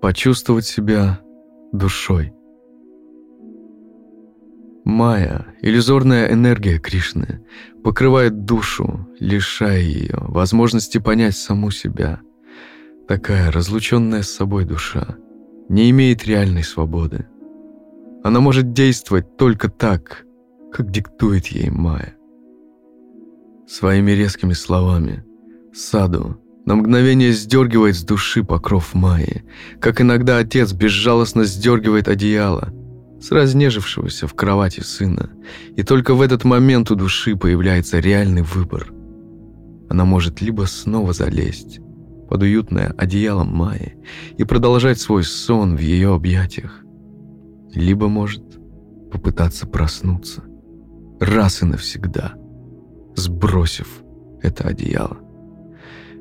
почувствовать себя душой. Майя, иллюзорная энергия Кришны, покрывает душу, лишая ее возможности понять саму себя. Такая разлученная с собой душа не имеет реальной свободы. Она может действовать только так, как диктует ей Майя. Своими резкими словами Саду на мгновение сдергивает с души покров Майи, как иногда отец безжалостно сдергивает одеяло – с разнежившегося в кровати сына, и только в этот момент у души появляется реальный выбор. Она может либо снова залезть под уютное одеяло Майи и продолжать свой сон в ее объятиях, либо может попытаться проснуться раз и навсегда, сбросив это одеяло.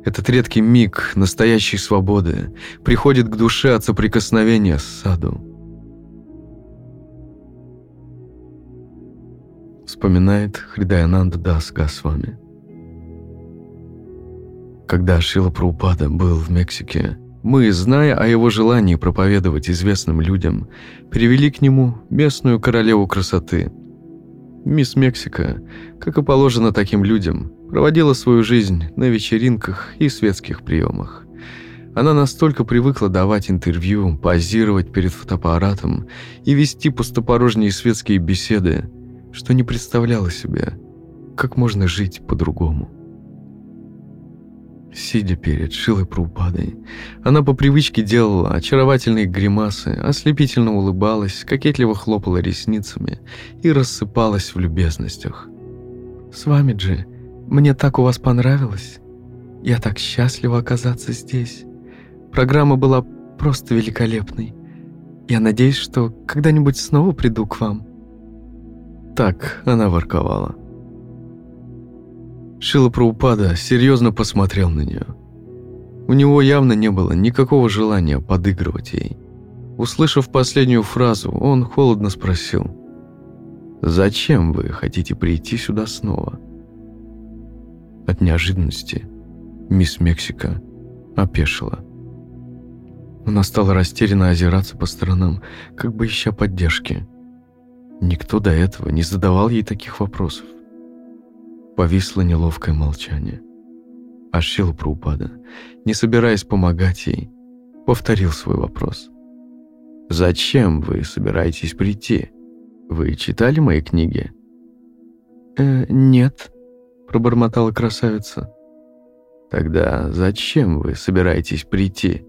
Этот редкий миг настоящей свободы приходит к душе от соприкосновения с саду, вспоминает Хридаянанда Дас Госвами. Когда Шила Праупада был в Мексике, мы, зная о его желании проповедовать известным людям, привели к нему местную королеву красоты. Мисс Мексика, как и положено таким людям, проводила свою жизнь на вечеринках и светских приемах. Она настолько привыкла давать интервью, позировать перед фотоаппаратом и вести пустопорожние светские беседы, что не представляла себе, как можно жить по-другому. Сидя перед Шилой Прупадой, она по привычке делала очаровательные гримасы, ослепительно улыбалась, кокетливо хлопала ресницами и рассыпалась в любезностях. «С вами, Джи, мне так у вас понравилось. Я так счастлива оказаться здесь. Программа была просто великолепной. Я надеюсь, что когда-нибудь снова приду к вам». Так она ворковала. Шила Праупада серьезно посмотрел на нее. У него явно не было никакого желания подыгрывать ей. Услышав последнюю фразу, он холодно спросил, «Зачем вы хотите прийти сюда снова?» От неожиданности мисс Мексика опешила. Она стала растерянно озираться по сторонам, как бы ища поддержки. Никто до этого не задавал ей таких вопросов. Повисло неловкое молчание. А Шила Праупада, не собираясь помогать ей, повторил свой вопрос. «Зачем вы собираетесь прийти? Вы читали мои книги?» «Э, нет», — пробормотала красавица. «Тогда зачем вы собираетесь прийти?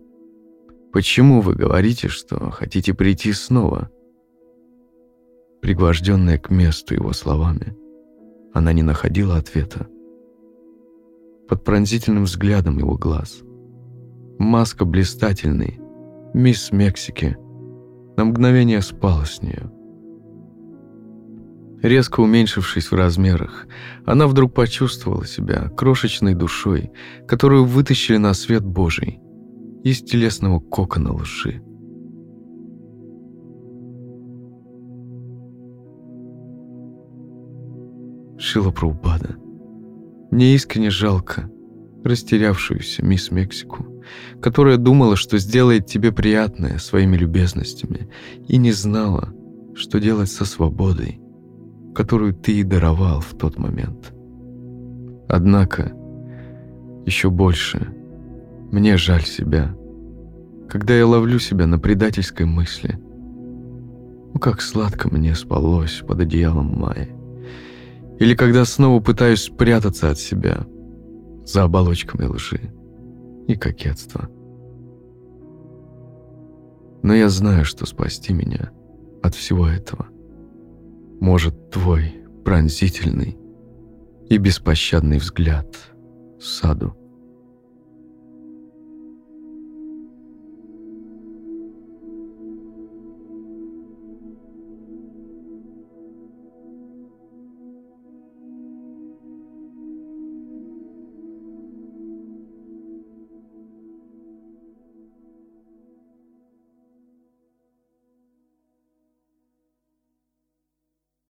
Почему вы говорите, что хотите прийти снова?» пригвожденная к месту его словами. Она не находила ответа. Под пронзительным взглядом его глаз. Маска блистательной, мисс Мексики, на мгновение спала с нее. Резко уменьшившись в размерах, она вдруг почувствовала себя крошечной душой, которую вытащили на свет Божий из телесного кокона лжи. Шила Праупада. Мне искренне жалко растерявшуюся мисс Мексику, которая думала, что сделает тебе приятное своими любезностями и не знала, что делать со свободой, которую ты и даровал в тот момент. Однако, еще больше, мне жаль себя, когда я ловлю себя на предательской мысли. Ну, как сладко мне спалось под одеялом Майи. Или когда снова пытаюсь спрятаться от себя за оболочками лжи и кокетства. Но я знаю, что спасти меня от всего этого может твой пронзительный и беспощадный взгляд саду.